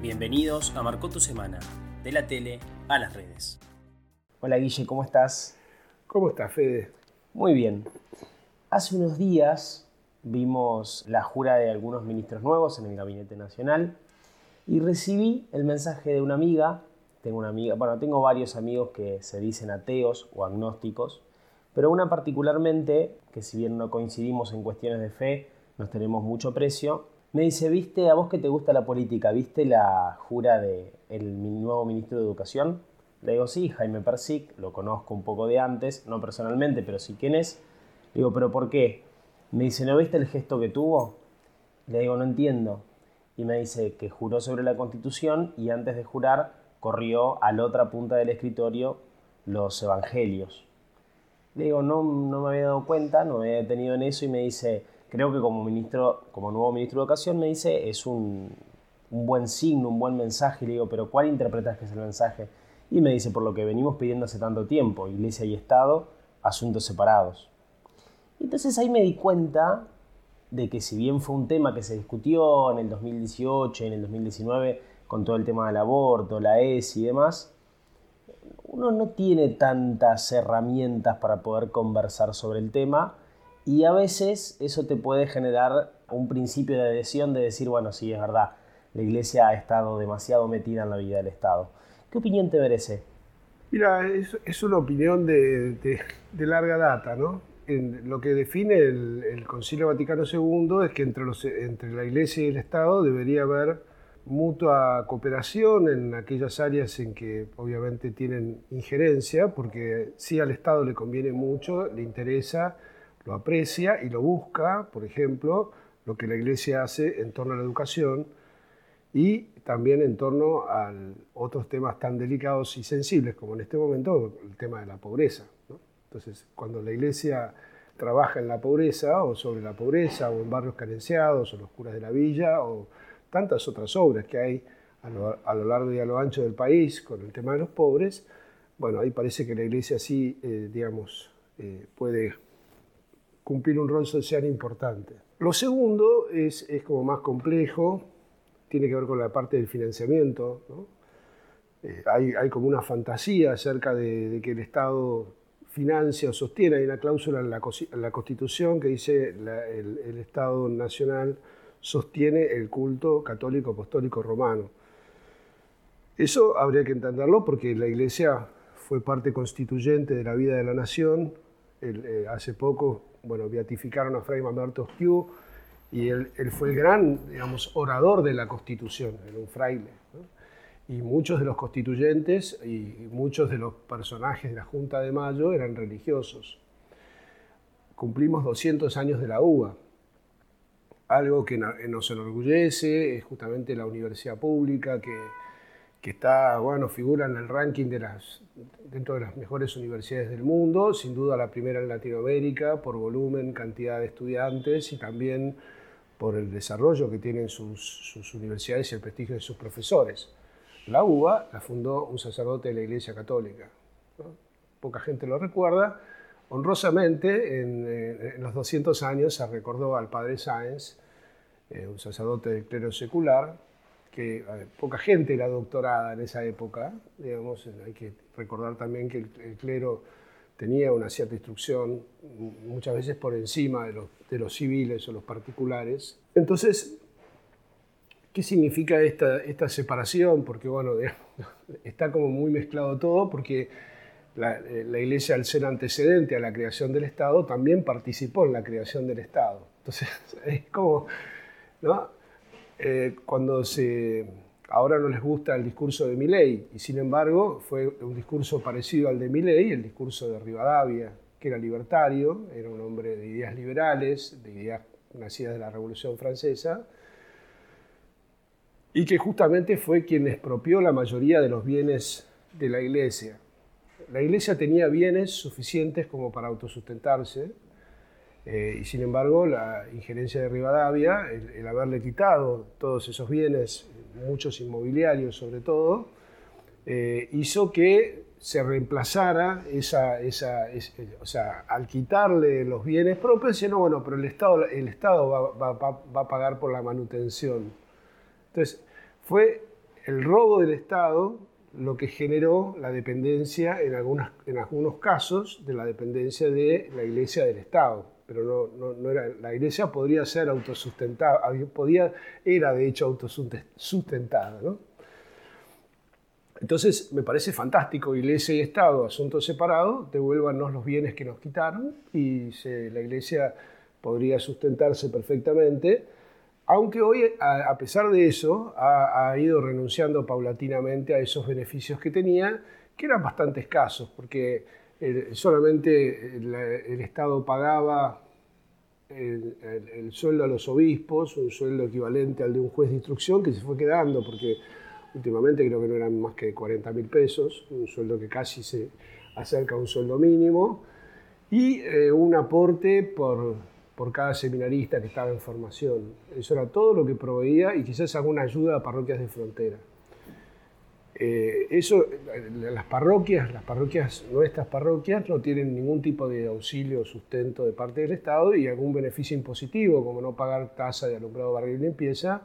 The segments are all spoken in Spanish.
Bienvenidos a Marcó tu Semana, de la tele a las redes. Hola Guille, ¿cómo estás? ¿Cómo estás, Fede? Muy bien. Hace unos días vimos la jura de algunos ministros nuevos en el Gabinete Nacional y recibí el mensaje de una amiga. Tengo una amiga, bueno, tengo varios amigos que se dicen ateos o agnósticos, pero una particularmente, que si bien no coincidimos en cuestiones de fe, nos tenemos mucho precio, me dice, ¿viste a vos que te gusta la política? ¿Viste la jura del el nuevo ministro de Educación? Le digo, sí, Jaime Persic, lo conozco un poco de antes, no personalmente, pero sí quién es. Le digo, ¿pero por qué? Me dice, ¿no viste el gesto que tuvo? Le digo, no entiendo. Y me dice que juró sobre la Constitución y antes de jurar corrió a la otra punta del escritorio los evangelios. Le digo, no, no me había dado cuenta, no me había detenido en eso y me dice, creo que como ministro, como nuevo ministro de Educación, me dice, es un, buen signo, un buen mensaje. Y le digo, pero ¿cuál interpretas que es el mensaje? Y me dice, por lo que venimos pidiendo hace tanto tiempo, Iglesia y Estado, asuntos separados. Entonces ahí me di cuenta de que si bien fue un tema que se discutió en el 2018, en el 2019, con todo el tema del aborto, la ESI y demás, uno no tiene tantas herramientas para poder conversar sobre el tema y a veces eso te puede generar un principio de adhesión de decir, bueno, sí, es verdad, la Iglesia ha estado demasiado metida en la vida del Estado. ¿Qué opinión te merece? Mira, es, una opinión de, larga data, ¿no? lo que define el, Concilio Vaticano II es que entre, los, entre la Iglesia y el Estado debería haber mutua cooperación en aquellas áreas en que obviamente tienen injerencia, porque sí al Estado le conviene mucho, le interesa lo aprecia y lo busca, por ejemplo, lo que la Iglesia hace en torno a la educación y también en torno a otros temas tan delicados y sensibles como en este momento el tema de la pobreza. Entonces, cuando la Iglesia trabaja en la pobreza o sobre la pobreza o en barrios carenciados o los curas de la villa o tantas otras obras que hay a lo, largo y a lo ancho del país con el tema de los pobres, bueno, ahí parece que la Iglesia sí, eh, digamos, eh, puede cumplir un rol social importante. Lo segundo es, es como más complejo, tiene que ver con la parte del financiamiento. Eh, hay, hay, como una fantasía acerca de, que el Estado financia o sostiene, hay una cláusula en la, la Constitución que dice el, el Estado Nacional sostiene el culto católico apostólico romano. Eso habría que entenderlo porque la Iglesia fue parte constituyente de la vida de la nación. Eh, hace poco bueno, beatificaron a Fray Mamerto Esquiu y él, fue el gran, digamos, orador de la Constitución, era un fraile. Y muchos de los constituyentes y muchos de los personajes de la Junta de Mayo eran religiosos. Cumplimos 200 años de la UBA. Algo que nos enorgullece es justamente la universidad pública que que está, bueno, figura en el ranking de las, dentro de las mejores universidades del mundo, sin duda la primera en Latinoamérica por volumen, cantidad de estudiantes y también por el desarrollo que tienen sus, sus universidades y el prestigio de sus profesores. La UBA la fundó un sacerdote de la Iglesia Católica. Poca gente lo recuerda. Honrosamente, en, eh, en, los 200 años se recordó al padre Sáenz, eh, un sacerdote del clero secular, poca gente era doctorada en esa época, digamos, hay que recordar también que el, clero tenía una cierta instrucción, muchas veces por encima de los, civiles o los particulares. Entonces, ¿qué significa esta, separación? Porque, bueno, está como muy mezclado todo, porque la, la, Iglesia, al ser antecedente a la creación del Estado, también participó en la creación del Estado. Entonces, es como, ¿no? Eh, cuando se, ahora no les gusta el discurso de Milley, y sin embargo fue un discurso parecido al de Milley, el discurso de Rivadavia, que era libertario, era un hombre de ideas liberales, de ideas nacidas de la Revolución Francesa, y que justamente fue quien expropió la mayoría de los bienes de la Iglesia. La Iglesia tenía bienes suficientes como para autosustentarse, eh, y sin embargo, la injerencia de Rivadavia, el, haberle quitado todos esos bienes, muchos inmobiliarios sobre todo, eh, hizo que se reemplazara esa, esa, o sea, al quitarle los bienes propios, no, bueno, pero el Estado, el Estado va, va, va, a pagar por la manutención. Entonces, fue el robo del Estado lo que generó la dependencia en, algunas, en algunos casos de la dependencia de la iglesia del Estado. Pero no, no, era, la iglesia podría ser autosustentada, podía, era de hecho autosustentada. ¿no? Entonces me parece fantástico, iglesia y Estado, asuntos separados, devuélvanos los bienes que nos quitaron y la iglesia podría sustentarse perfectamente aunque hoy, a, pesar de eso, ha, ido renunciando paulatinamente a esos beneficios que tenía, que eran bastante escasos, porque solamente el, Estado pagaba el, sueldo a los obispos, un sueldo equivalente al de un juez de instrucción, que se fue quedando, porque últimamente creo que no eran más que 40 mil pesos, un sueldo que casi se acerca a un sueldo mínimo, y eh, un aporte por por cada seminarista que estaba en formación. Eso era todo lo que proveía y quizás alguna ayuda a parroquias de frontera. Eh, eso, las parroquias, las parroquias, nuestras parroquias, no tienen ningún tipo de auxilio o sustento de parte del Estado y algún beneficio impositivo, como no pagar tasa de alumbrado, barrio y limpieza.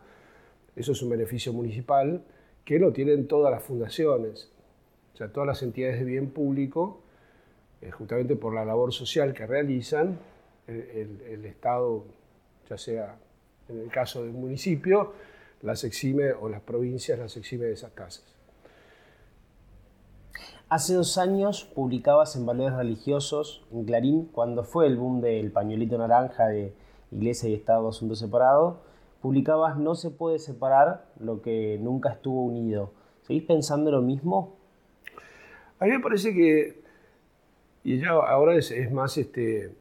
Eso es un beneficio municipal que lo tienen todas las fundaciones, o sea, todas las entidades de bien público, eh, justamente por la labor social que realizan, el, Estado, ya sea en el caso del municipio, las exime o las provincias las exime de esas tasas. Hace dos años publicabas en Valores Religiosos, en Clarín, cuando fue el boom del pañuelito naranja de Iglesia y Estado Asunto Separado, publicabas No se puede separar lo que nunca estuvo unido. ¿Seguís pensando lo mismo? A mí me parece que, y ya ahora es, más este,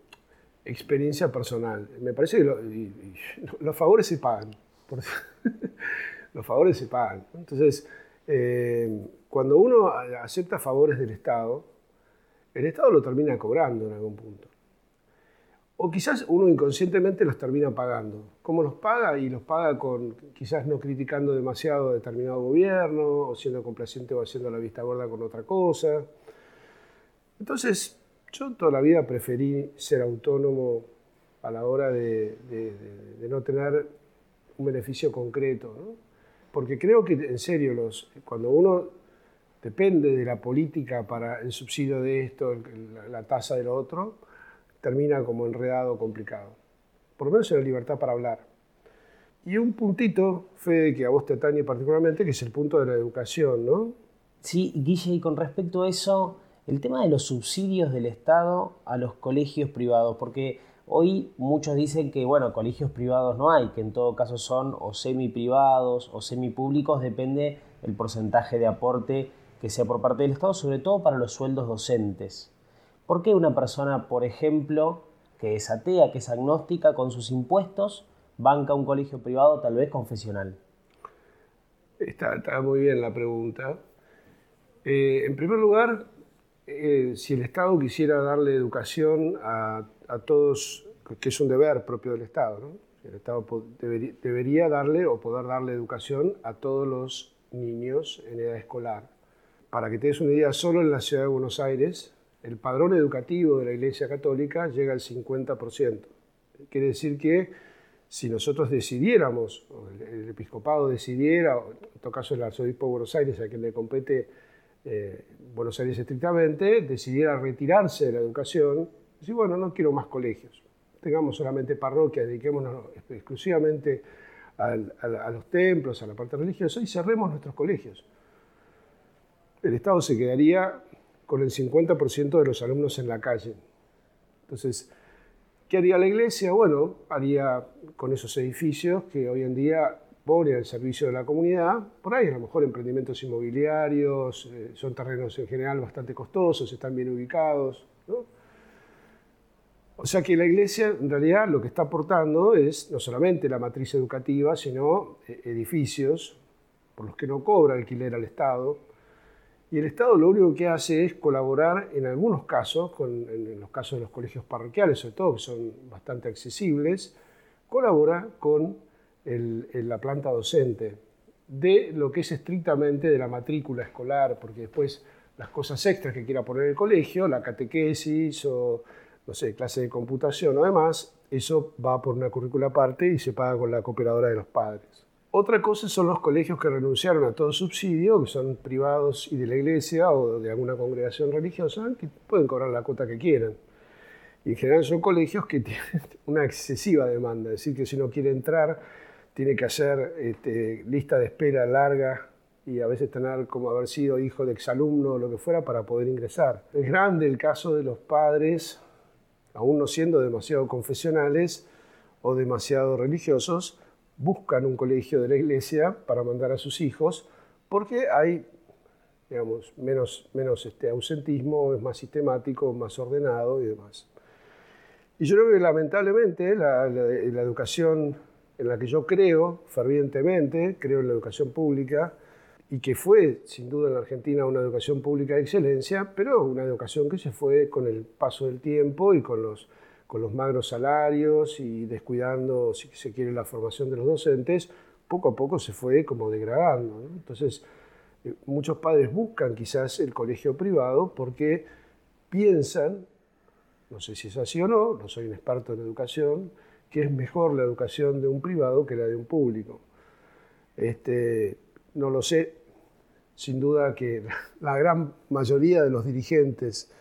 experiencia personal. Me parece que los favores se pagan. los favores se pagan. Entonces, eh, cuando uno acepta favores del Estado, el Estado lo termina cobrando en algún punto. O quizás uno inconscientemente los termina pagando. ¿Cómo los paga? Y los paga con quizás no criticando demasiado a determinado gobierno, o siendo complaciente o haciendo la vista gorda con otra cosa. Entonces, yo toda la vida preferí ser autónomo a la hora de, no tener un beneficio concreto, porque creo que en serio, los, cuando uno depende de la política para el subsidio de esto, la, tasa de lo otro, termina como enredado, complicado. Por lo menos en la libertad para hablar. Y un puntito, Fede, que a vos te atañe particularmente, que es el punto de la educación, ¿no? Sí, Guille, y con respecto a eso, el tema de los subsidios del Estado a los colegios privados, porque hoy muchos dicen que, bueno, colegios privados no hay, que en todo caso son o semi privados o semi públicos, depende el porcentaje de aporte que sea por parte del Estado, sobre todo para los sueldos docentes. ¿Por qué una persona, por ejemplo, que es atea, que es agnóstica, con sus impuestos, banca un colegio privado tal vez confesional? Está, muy bien la pregunta. Eh, en primer lugar, eh, si el Estado quisiera darle educación a, todos, que es un deber propio del Estado, ¿no? el Estado debería, darle o poder darle educación a todos los niños en edad escolar. Para que te des una idea, solo en la ciudad de Buenos Aires, el padrón educativo de la Iglesia Católica llega al 50%. Quiere decir que si nosotros decidiéramos, o el, episcopado decidiera, o en todo caso el arzobispo de Buenos Aires, a quien le compete eh, Buenos Aires estrictamente, decidiera retirarse de la educación, decir, bueno, no quiero más colegios, tengamos solamente parroquias, dediquémonos exclusivamente a, los templos, a la parte religiosa y cerremos nuestros colegios. El Estado se quedaría con el 50% de los alumnos en la calle. Entonces, ¿qué haría la iglesia? Bueno, haría con esos edificios que hoy en día pone al servicio de la comunidad, por ahí a lo mejor emprendimientos inmobiliarios, eh, son terrenos en general bastante costosos, están bien ubicados. O sea que la iglesia en realidad lo que está aportando es no solamente la matriz educativa, sino eh, edificios por los que no cobra alquiler al Estado. Y el Estado lo único que hace es colaborar en algunos casos, en los casos de los colegios parroquiales sobre todo, que son bastante accesibles, colabora con la planta docente de lo que es estrictamente de la matrícula escolar, porque después las cosas extras que quiera poner el colegio, la catequesis o, no sé, clase de computación o demás, eso va por una currícula aparte y se paga con la cooperadora de los padres. Otra cosa son los colegios que renunciaron a todo subsidio, que son privados y de la iglesia o de alguna congregación religiosa, que pueden cobrar la cuota que quieran. Y en general son colegios que tienen una excesiva demanda, es decir, que si uno quiere entrar, tiene que hacer este, lista de espera larga y a veces tener como haber sido hijo de exalumno o lo que fuera para poder ingresar. Es grande el caso de los padres, aún no siendo demasiado confesionales o demasiado religiosos, buscan un colegio de la iglesia para mandar a sus hijos porque hay digamos, menos, menos este ausentismo, es más sistemático, más ordenado y demás. Y yo creo que lamentablemente la, la educación en la que yo creo fervientemente, creo en la educación pública, y que fue sin duda en la Argentina una educación pública de excelencia, pero una educación que se fue con el paso del tiempo y con los, con los magros salarios y descuidando, si se quiere, la formación de los docentes, poco a poco se fue como degradando. Entonces, eh, muchos padres buscan quizás el colegio privado porque piensan, no sé si es así o no, no soy un experto en educación, que es mejor la educación de un privado que la de un público. Este, no lo sé, sin duda que la gran mayoría de los dirigentes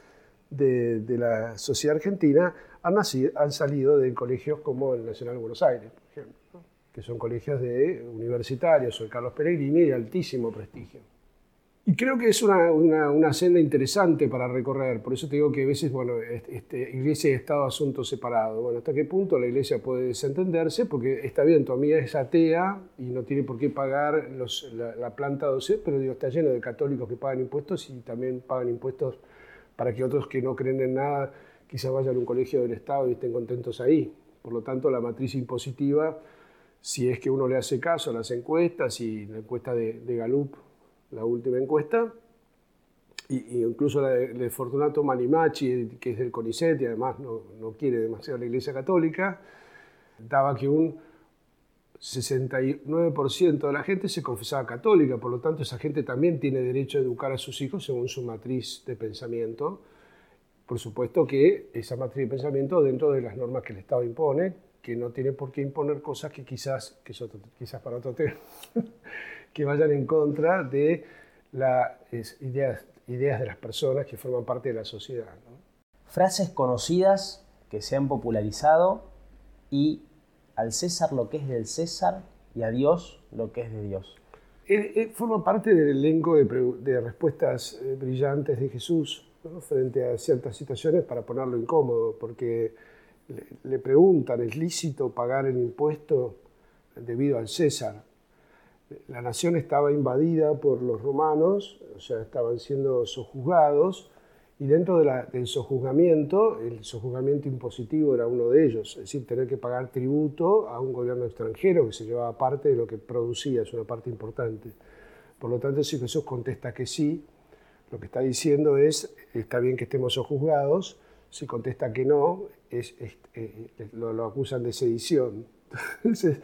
de, la sociedad argentina han, nacido, han, salido de colegios como el Nacional de Buenos Aires, por ejemplo, que son colegios de universitarios o el Carlos Peregrini de altísimo prestigio. Y creo que es una, una, senda interesante para recorrer, por eso te digo que a veces, bueno, este, iglesia y Estado asuntos separados. Bueno, ¿hasta qué punto la iglesia puede desentenderse? Porque está bien, tu amiga es atea y no tiene por qué pagar los, la, planta docente, pero digo, está lleno de católicos que pagan impuestos y también pagan impuestos para que otros que no creen en nada quizás vayan a un colegio del Estado y estén contentos ahí. Por lo tanto, la matriz impositiva, si es que uno le hace caso a las encuestas y la encuesta de, de Galup la última encuesta, y, incluso la de, Fortunato Manimachi, que es del CONICET y además no, no quiere demasiado la Iglesia Católica, daba que un 69% de la gente se confesaba católica, por lo tanto esa gente también tiene derecho a educar a sus hijos según su matriz de pensamiento. Por supuesto que esa matriz de pensamiento dentro de las normas que el Estado impone, que no tiene por qué imponer cosas que quizás, que es quizás para otro tema, que vayan en contra de las ideas, ideas de las personas que forman parte de la sociedad. Frases conocidas que se han popularizado y al César lo que es del César y a Dios lo que es de Dios. Eh, eh, forma parte del elenco de, respuestas eh, brillantes de Jesús frente a ciertas situaciones para ponerlo incómodo, porque le, preguntan, ¿es lícito pagar el impuesto debido al César? la nación estaba invadida por los romanos, o sea, estaban siendo sojuzgados, y dentro del sojuzgamiento, el sojuzgamiento impositivo era uno de ellos, es decir, tener que pagar tributo a un gobierno extranjero que se llevaba parte de lo que producía, es una parte importante. Por lo tanto, si Jesús contesta que sí, lo que está diciendo es, está bien que estemos sojuzgados, si contesta que no, eh, lo, acusan de sedición.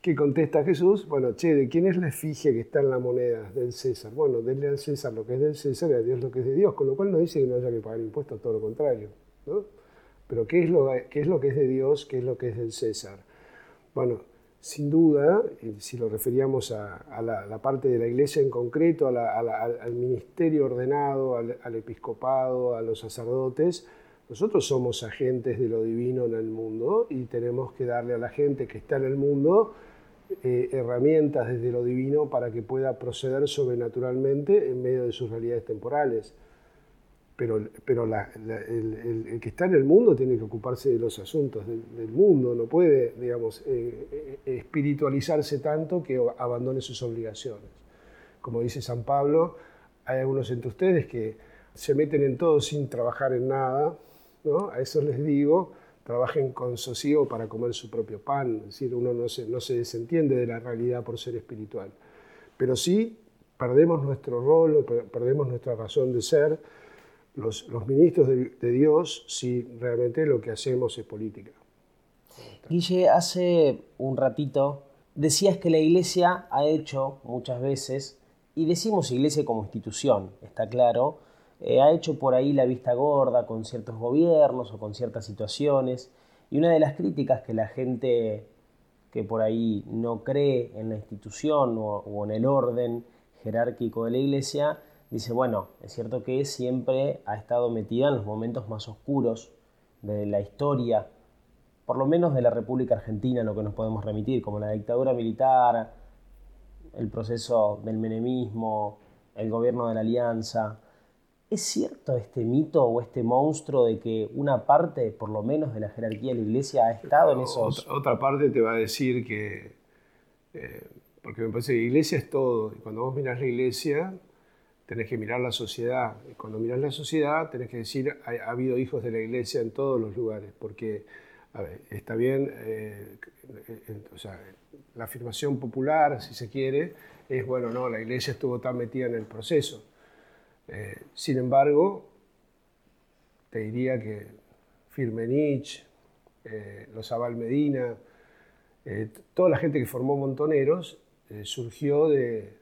¿Qué contesta Jesús? Bueno, che, ¿de quién es la efigie que está en la moneda? Del César. Bueno, denle al César lo que es del César y a Dios lo que es de Dios, con lo cual no dice que no haya que pagar impuestos, todo lo contrario. ¿no? Pero ¿qué es, lo, ¿qué es lo que es de Dios? ¿Qué es lo que es del César? Bueno, sin duda, si lo referíamos a, la, parte de la iglesia en concreto, al ministerio ordenado, al, al episcopado, a los sacerdotes, nosotros somos agentes de lo divino en el mundo y tenemos que darle a la gente que está en el mundo eh, herramientas desde lo divino para que pueda proceder sobrenaturalmente en medio de sus realidades temporales. Pero, pero el, que está en el mundo tiene que ocuparse de los asuntos del, mundo, no puede, digamos, eh, eh, espiritualizarse tanto que abandone sus obligaciones. Como dice San Pablo, hay algunos entre ustedes que se meten en todo sin trabajar en nada, ¿no? A eso les digo, trabajen con sosiego para comer su propio pan, es decir, uno no se, no se desentiende de la realidad por ser espiritual, pero sí perdemos nuestro rol, perdemos nuestra razón de ser los, ministros de, de, Dios si realmente lo que hacemos es política. Guille, hace un ratito decías que la iglesia ha hecho muchas veces, y decimos iglesia como institución, está claro, eh, ha hecho por ahí la vista gorda con ciertos gobiernos o con ciertas situaciones. Y una de las críticas que la gente que por ahí no cree en la institución o, en el orden jerárquico de la iglesia, dice, bueno, es cierto que siempre ha estado metida en los momentos más oscuros de la historia, por lo menos de la República Argentina, en lo que nos podemos remitir, como la dictadura militar, el proceso del menemismo, el gobierno de la alianza. ¿Es cierto este mito o este monstruo de que una parte, por lo menos, de la jerarquía de la iglesia ha estado en esos... Otra, parte te va a decir que... Eh, porque me parece que la iglesia es todo. Y cuando vos mirás la iglesia, tenés que mirar la sociedad. Cuando mirás la sociedad, tenés que decir, ha, habido hijos de la iglesia en todos los lugares. Porque, está bien, eh, o sea, la afirmación popular, si se quiere, es, bueno, no, la iglesia estuvo tan metida en el proceso. Eh, sin embargo, te diría que Firmenich, eh, los Abal Medina, eh, toda la gente que formó Montoneros surgió de,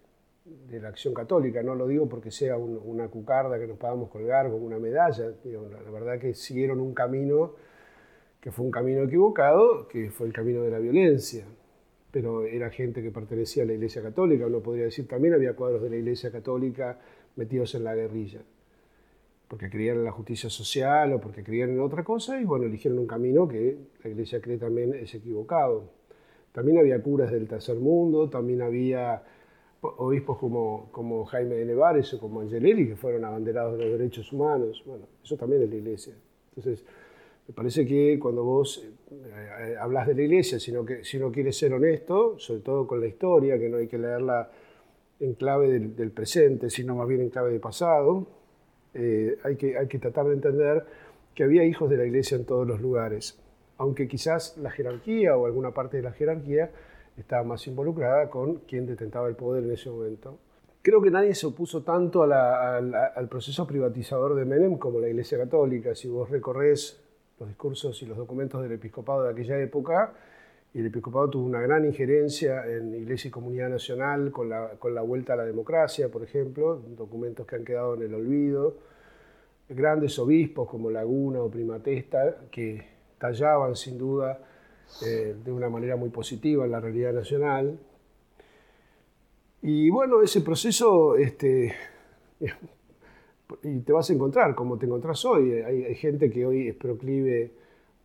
la acción católica. No lo digo porque sea una cucarda que nos podamos colgar como una medalla. la, verdad que siguieron un camino que fue un camino equivocado, que fue el camino de la violencia pero era gente que pertenecía a la Iglesia Católica, uno podría decir también había cuadros de la Iglesia Católica metidos en la guerrilla, porque creían en la justicia social o porque creían en otra cosa y bueno, eligieron un camino que la Iglesia cree también es equivocado. También había curas del tercer mundo, también había obispos como, como Jaime de Nevares o como Angelelli que fueron abanderados de los derechos humanos, bueno, eso también es la Iglesia. Entonces, me parece que cuando vos eh, hablas de la iglesia, sino que, si uno quiere ser honesto, sobre todo con la historia, que no hay que leerla en clave del, presente, sino más bien en clave del pasado, eh, hay, que, hay que tratar de entender que había hijos de la iglesia en todos los lugares, aunque quizás la jerarquía o alguna parte de la jerarquía estaba más involucrada con quien detentaba el poder en ese momento. Creo que nadie se opuso tanto al proceso privatizador de Menem como la Iglesia Católica. Si vos recorres los discursos y los documentos del episcopado de aquella época, y el episcopado tuvo una gran injerencia en Iglesia y Comunidad Nacional con la, con la vuelta a la democracia, por ejemplo, documentos que han quedado en el olvido, grandes obispos como Laguna o Primatesta, que tallaban sin duda eh, de una manera muy positiva en la realidad nacional. Y bueno, ese proceso este, y te vas a encontrar, como te encontrás hoy. Hay, gente que hoy es proclive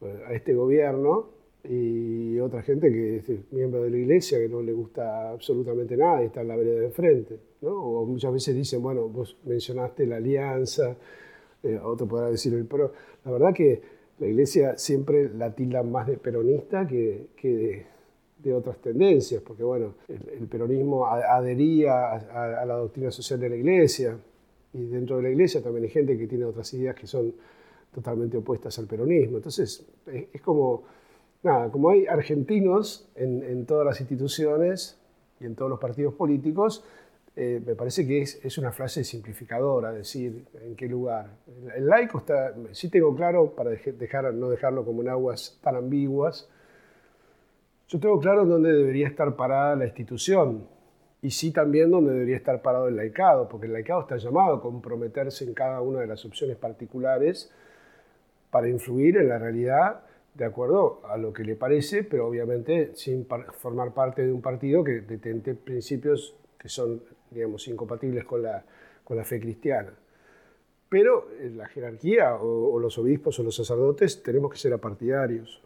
eh, a este gobierno y otra gente que es miembro de la iglesia que no le gusta absolutamente nada y está en la vereda de frente. ¿no? O muchas veces dicen, bueno, vos mencionaste la alianza, eh, otro podrá decir el. La verdad que la iglesia siempre la tilda más de peronista que, que de, otras tendencias, porque bueno, el, peronismo adhería a, a la doctrina social de la iglesia, y dentro de la iglesia también hay gente que tiene otras ideas que son totalmente opuestas al peronismo. Entonces, es, como, nada, como hay argentinos en, todas las instituciones y en todos los partidos políticos, eh, me parece que es, es, una frase simplificadora decir en qué lugar. El, laico está, sí tengo claro, para dejar, no dejarlo como en aguas tan ambiguas, yo tengo claro en dónde debería estar parada la institución, y sí también donde debería estar parado el laicado, porque el laicado está llamado a comprometerse en cada una de las opciones particulares para influir en la realidad de acuerdo a lo que le parece, pero obviamente sin formar parte de un partido que detente principios que son, digamos, incompatibles con la, con la fe cristiana. Pero la jerarquía o, o los obispos o los sacerdotes tenemos que ser apartidarios.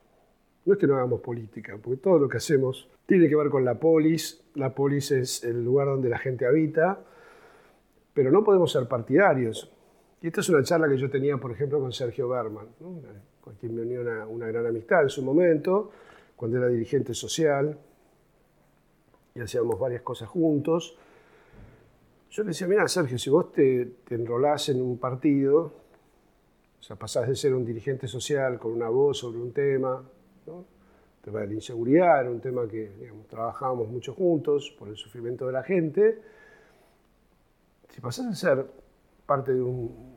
No es que no hagamos política, porque todo lo que hacemos tiene que ver con la polis. La polis es el lugar donde la gente habita, pero no podemos ser partidarios. Y esta es una charla que yo tenía, por ejemplo, con Sergio Berman, con quien me unió una, gran amistad en su momento, cuando era dirigente social, y hacíamos varias cosas juntos. Yo le decía, mira, Sergio, si vos te, te enrolás en un partido, o sea, pasás de ser un dirigente social con una voz sobre un tema, el tema de la inseguridad era un tema que trabajábamos mucho juntos por el sufrimiento de la gente. Si pasas a ser parte de un...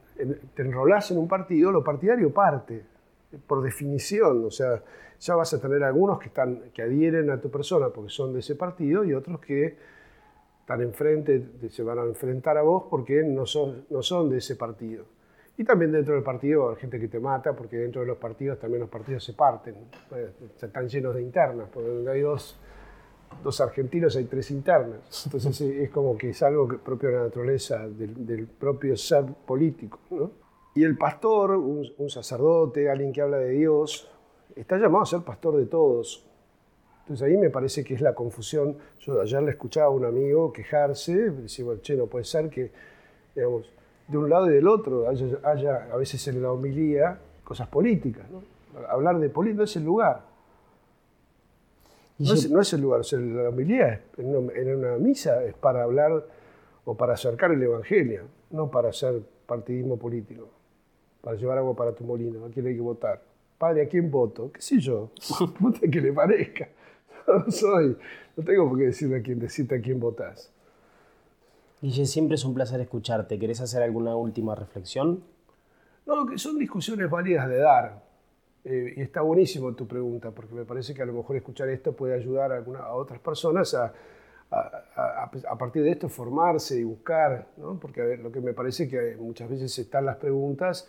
te enrolás en un partido, lo partidario parte, por definición. O sea, ya vas a tener algunos que, están, que adhieren a tu persona porque son de ese partido y otros que están enfrente, se van a enfrentar a vos porque no son, no son de ese partido. Y también dentro del partido hay gente que te mata, porque dentro de los partidos también los partidos se parten, pues, están llenos de internas, porque donde hay dos, dos argentinos hay tres internas. Entonces es como que es algo propio de la naturaleza, del, propio ser político. Y el pastor, un, un sacerdote, alguien que habla de Dios, está llamado a ser pastor de todos. Entonces ahí me parece que es la confusión. Yo ayer le escuchaba a un amigo quejarse, decía, bueno, che, no puede ser que, digamos, de un lado y del otro haya, a veces en la homilía cosas políticas. ¿no? Hablar de política no es el lugar. No, es, el lugar, la homilía en una, en una misa es para hablar o para acercar el Evangelio, no para hacer partidismo político, para llevar agua para tu molino, a quién hay que votar. Padre, ¿a quién voto? ¿Qué sé yo? Vote que le parezca. No soy, no tengo por qué decirle a quién, decirte a quién votás. Guille, siempre es un placer escucharte. ¿Querés hacer alguna última reflexión? No, que son discusiones válidas de dar. Eh, y está buenísimo tu pregunta, porque me parece que a lo mejor escuchar esto puede ayudar a, alguna, a otras personas a, a, a, partir de esto formarse y buscar, ¿no? porque a ver, lo que me parece que muchas veces están las preguntas,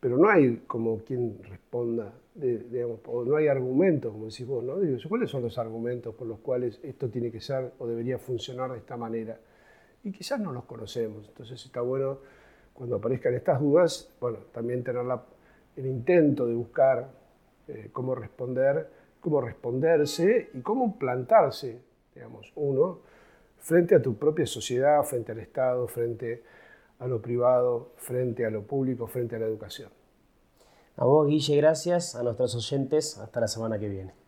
pero no hay como quien responda, digamos, o no hay argumentos, como decís vos, ¿no? ¿cuáles son los argumentos por los cuales esto tiene que ser o debería funcionar de esta manera? y quizás no los conocemos. Entonces está bueno cuando aparezcan estas dudas, bueno, también tener el intento de buscar eh, cómo responder, cómo responderse y cómo plantarse, digamos, uno, frente a tu propia sociedad, frente al Estado, frente a lo privado, frente a lo público, frente a la educación. A vos, Guille, gracias. A nuestros oyentes, hasta la semana que viene.